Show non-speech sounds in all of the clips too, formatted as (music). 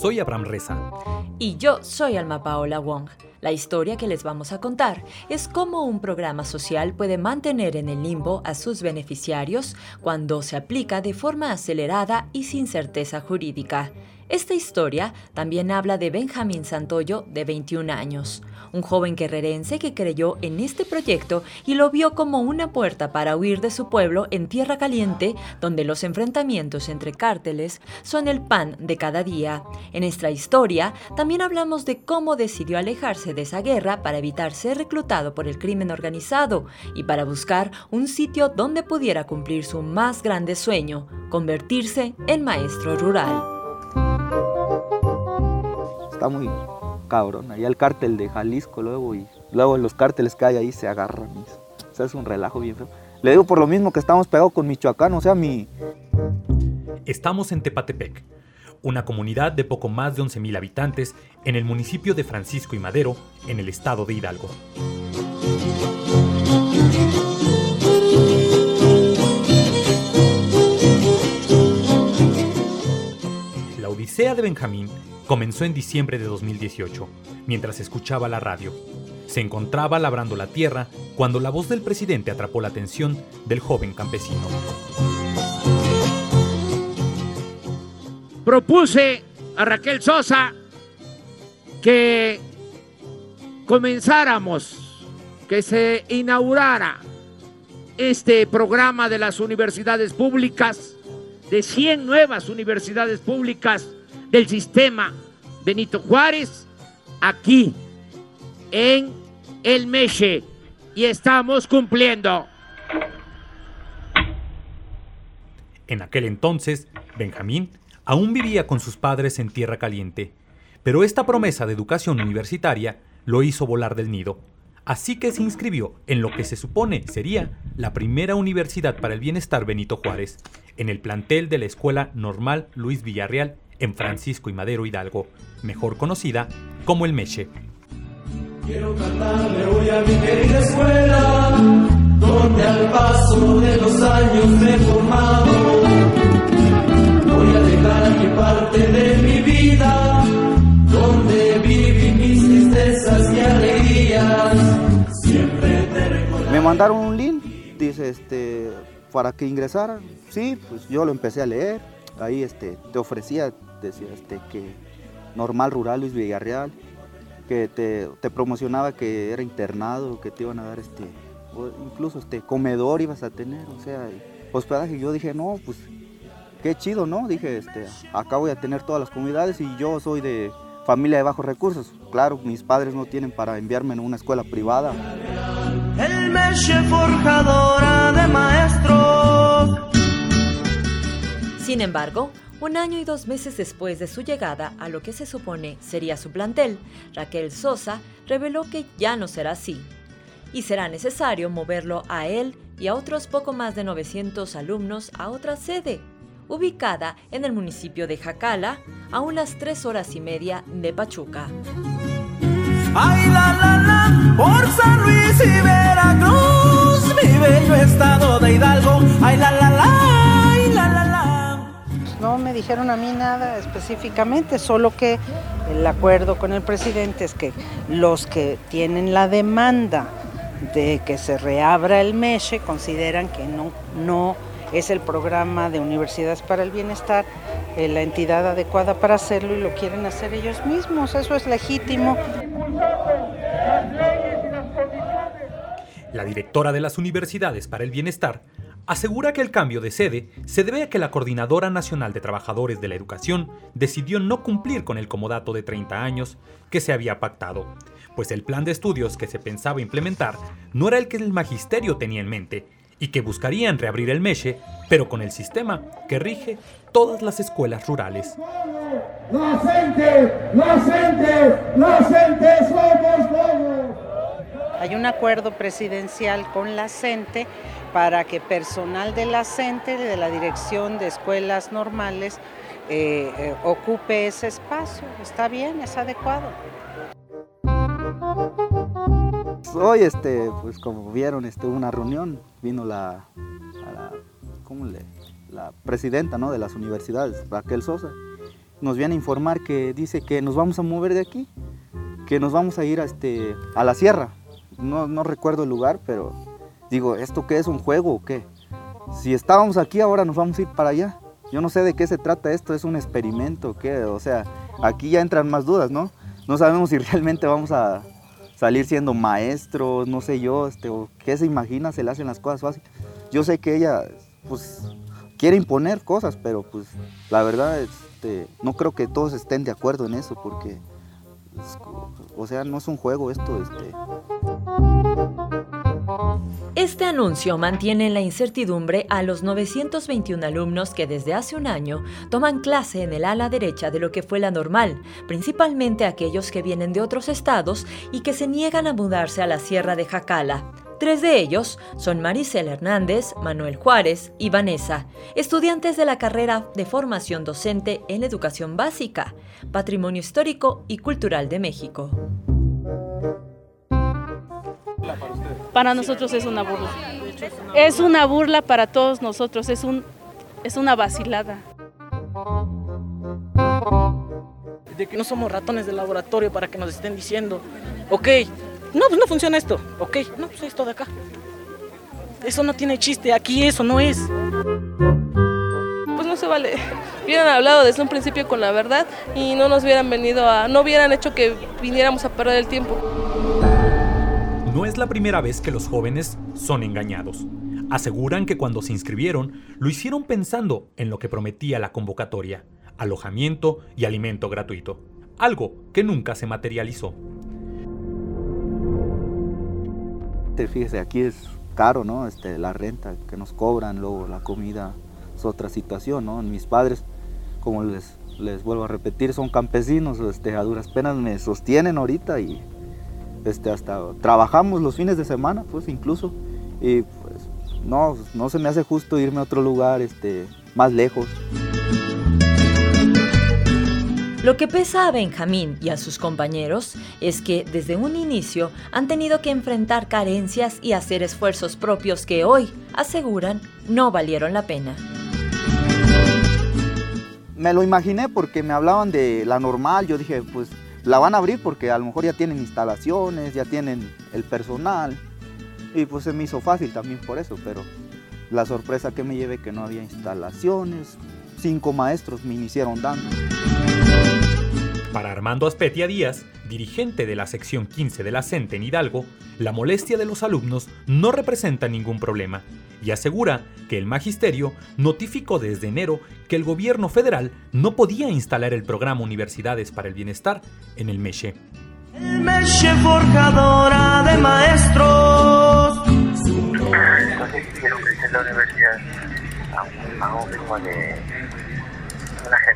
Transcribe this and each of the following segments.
Soy Abraham Reza. Y yo soy Alma Paola Wong. La historia que les vamos a contar es cómo un programa social puede mantener en el limbo a sus beneficiarios cuando se aplica de forma acelerada y sin certeza jurídica. Esta historia también habla de Benjamín Santoyo, de 21 años, un joven guerrerense que creyó en este proyecto y lo vio como una puerta para huir de su pueblo en Tierra Caliente, donde los enfrentamientos entre cárteles son el pan de cada día. En esta historia también hablamos de cómo decidió alejarse de esa guerra para evitar ser reclutado por el crimen organizado y para buscar un sitio donde pudiera cumplir su más grande sueño, convertirse en maestro rural. Está muy cabrón. Ahí el cártel de Jalisco luego y luego los cárteles que hay ahí se agarran. O sea, es un relajo bien feo. Le digo por lo mismo que estamos pegados con Michoacán, o sea, mi... Estamos en Tepatepec, una comunidad de poco más de 11.000 habitantes en el municipio de Francisco y Madero, en el estado de Hidalgo. Odisea de Benjamín comenzó en diciembre de 2018, mientras escuchaba la radio. Se encontraba labrando la tierra cuando la voz del presidente atrapó la atención del joven campesino. Propuse a Raquel Sosa que comenzáramos, que se inaugurara este programa de las universidades públicas, de 100 nuevas universidades públicas del sistema Benito Juárez aquí en el Meche y estamos cumpliendo. En aquel entonces, Benjamín aún vivía con sus padres en Tierra Caliente, pero esta promesa de educación universitaria lo hizo volar del nido. Así que se inscribió en lo que se supone sería la primera universidad para el bienestar Benito Juárez, en el plantel de la Escuela Normal Luis Villarreal en Francisco y Madero Hidalgo, mejor conocida como el Meche. Quiero cantarle hoy a mi querida escuela, donde al paso de los años me he formado. Voy a dejar aquí parte de mi vida, mandaron un link, dice, este, para que ingresara. Sí, pues yo lo empecé a leer. Ahí este, te ofrecía, decía este, que normal rural Luis Villarreal, que te, te promocionaba que era internado, que te iban a dar este, incluso este comedor ibas a tener, o sea, hospedaje. Yo dije, no, pues qué chido, ¿no? Dije, este, acá voy a tener todas las comunidades y yo soy de familia de bajos recursos. Claro, mis padres no tienen para enviarme en una escuela privada. El forjadora de. Sin embargo, un año y dos meses después de su llegada a lo que se supone sería su plantel, Raquel Sosa reveló que ya no será así. Y será necesario moverlo a él y a otros poco más de 900 alumnos a otra sede, ubicada en el municipio de Jacala, a unas tres horas y media de Pachuca. Ay, la, la, la, por San Luis y Veracruz, mi bello estado de Hidalgo. Ay, la, la, la, ay, la, la, la. No me dijeron a mí nada específicamente, solo que el acuerdo con el presidente es que los que tienen la demanda de que se reabra el MESHE consideran que no, no es el programa de Universidades para el Bienestar eh, la entidad adecuada para hacerlo y lo quieren hacer ellos mismos. Eso es legítimo. La directora de las Universidades para el Bienestar asegura que el cambio de sede se debe a que la Coordinadora Nacional de Trabajadores de la Educación decidió no cumplir con el comodato de 30 años que se había pactado, pues el plan de estudios que se pensaba implementar no era el que el magisterio tenía en mente y que buscarían reabrir el MESHE, pero con el sistema que rige todas las escuelas rurales. Hay un acuerdo presidencial con la CENTE para que personal de la CENTE, de la Dirección de Escuelas Normales, eh, eh, ocupe ese espacio. Está bien, es adecuado. Hoy, este, pues como vieron, este, una reunión, vino la, la, ¿cómo le? la presidenta ¿no? de las universidades, Raquel Sosa, nos viene a informar que dice que nos vamos a mover de aquí, que nos vamos a ir a, este, a la sierra. No, no recuerdo el lugar, pero digo, ¿esto qué es un juego o qué? Si estábamos aquí, ahora nos vamos a ir para allá. Yo no sé de qué se trata esto, es un experimento, ¿qué? O sea, aquí ya entran más dudas, ¿no? No sabemos si (laughs) realmente vamos a salir siendo maestros, no sé yo, este, o qué se imagina, se le hacen las cosas fáciles. Yo sé que ella, pues, quiere imponer cosas, pero pues, la verdad, este, no creo que todos estén de acuerdo en eso, porque, pues, o sea, no es un juego esto, este... Este anuncio mantiene en la incertidumbre a los 921 alumnos que desde hace un año toman clase en el ala derecha de lo que fue la normal, principalmente aquellos que vienen de otros estados y que se niegan a mudarse a la Sierra de Jacala. Tres de ellos son Maricel Hernández, Manuel Juárez y Vanessa, estudiantes de la carrera de formación docente en educación básica, Patrimonio Histórico y Cultural de México. Para nosotros es una burla. Es una burla para todos nosotros, es, un, es una vacilada. De que no somos ratones de laboratorio para que nos estén diciendo, ok, no, pues no funciona esto, ok, no, pues esto de acá. Eso no tiene chiste, aquí eso no es. Pues no se vale. Hubieran hablado desde un principio con la verdad y no nos hubieran venido a, no hubieran hecho que viniéramos a perder el tiempo. No es la primera vez que los jóvenes son engañados. Aseguran que cuando se inscribieron lo hicieron pensando en lo que prometía la convocatoria, alojamiento y alimento gratuito, algo que nunca se materializó. Fíjese, aquí es caro, ¿no? Este, la renta que nos cobran, luego la comida es otra situación, ¿no? Mis padres, como les, les vuelvo a repetir, son campesinos, este, a duras penas me sostienen ahorita y este, hasta trabajamos los fines de semana, pues incluso, y pues no, no se me hace justo irme a otro lugar este, más lejos. Lo que pesa a Benjamín y a sus compañeros es que desde un inicio han tenido que enfrentar carencias y hacer esfuerzos propios que hoy, aseguran, no valieron la pena. Me lo imaginé porque me hablaban de la normal, yo dije, pues la van a abrir porque a lo mejor ya tienen instalaciones, ya tienen el personal. Y pues se me hizo fácil también por eso, pero la sorpresa que me llevé que no había instalaciones, cinco maestros me iniciaron dando. Para Armando Aspetia Díaz, dirigente de la sección 15 de la CENTE en Hidalgo, la molestia de los alumnos no representa ningún problema y asegura que el magisterio notificó desde enero que el gobierno federal no podía instalar el programa Universidades para el Bienestar en el MESHE. El Meche forjadora de maestros. Entonces quiero crecer la universidad a un, a un ritmo de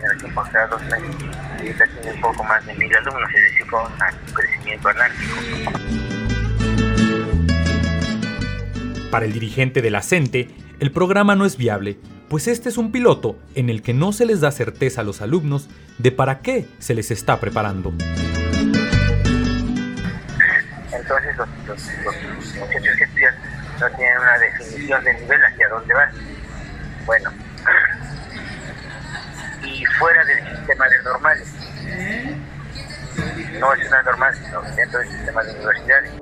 generación por cada dos años. Y tiene un poco más de mil alumnos, es decir, un crecimiento anárquico. Para el dirigente de la CENTE, el programa no es viable, pues este es un piloto en el que no se les da certeza a los alumnos de para qué se les está preparando. Entonces los, los, los muchachos que estudian no tienen una definición de nivel hacia dónde van. Bueno, fuera del sistema de normales. No es una normal, sino dentro del sistema de universidades.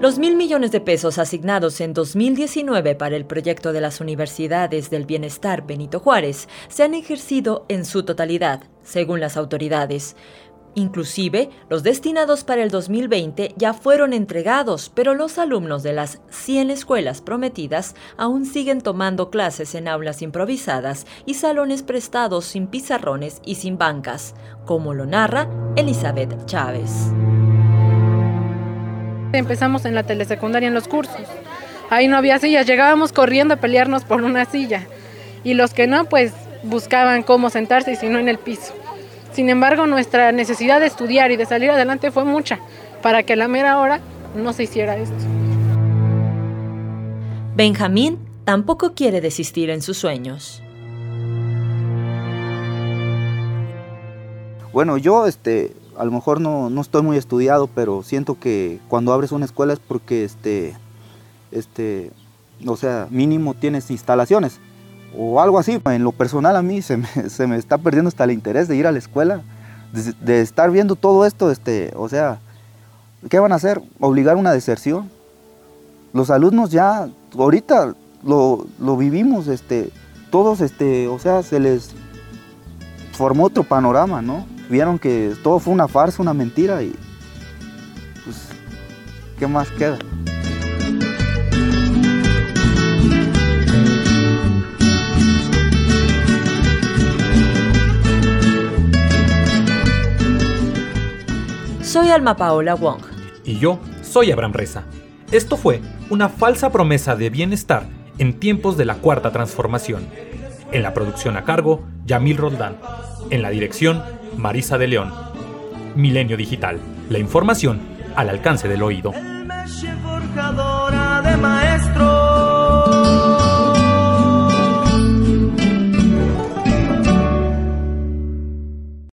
Los mil millones de pesos asignados en 2019 para el proyecto de las universidades del bienestar Benito Juárez se han ejercido en su totalidad, según las autoridades. Inclusive, los destinados para el 2020 ya fueron entregados, pero los alumnos de las 100 escuelas prometidas aún siguen tomando clases en aulas improvisadas y salones prestados sin pizarrones y sin bancas, como lo narra Elizabeth Chávez. Empezamos en la telesecundaria en los cursos. Ahí no había sillas, llegábamos corriendo a pelearnos por una silla. Y los que no, pues buscaban cómo sentarse y si no en el piso. Sin embargo, nuestra necesidad de estudiar y de salir adelante fue mucha para que a la mera hora no se hiciera esto. Benjamín tampoco quiere desistir en sus sueños. Bueno, yo este, a lo mejor no, no, estoy muy estudiado, pero siento que cuando abres una escuela es porque, este, este, o sea, mínimo tienes instalaciones o algo así. En lo personal a mí (laughs) se me, está perdiendo hasta el interés de ir a la escuela, de, de, estar viendo todo esto, este, o sea, ¿qué van a hacer? ¿Obligar una deserción? Los alumnos ya, ahorita lo, lo vivimos, este, todos, este, o sea, se les formó otro panorama, ¿no? Vieron que todo fue una farsa, una mentira y pues, ¿qué más queda? Soy Alma Paola Wong. Y yo soy Abraham Reza. Esto fue una falsa promesa de bienestar en tiempos de la cuarta transformación. En la producción a cargo, Yamil Roldán. En la dirección, Marisa de León. Milenio Digital. La información al alcance del oído. El forjador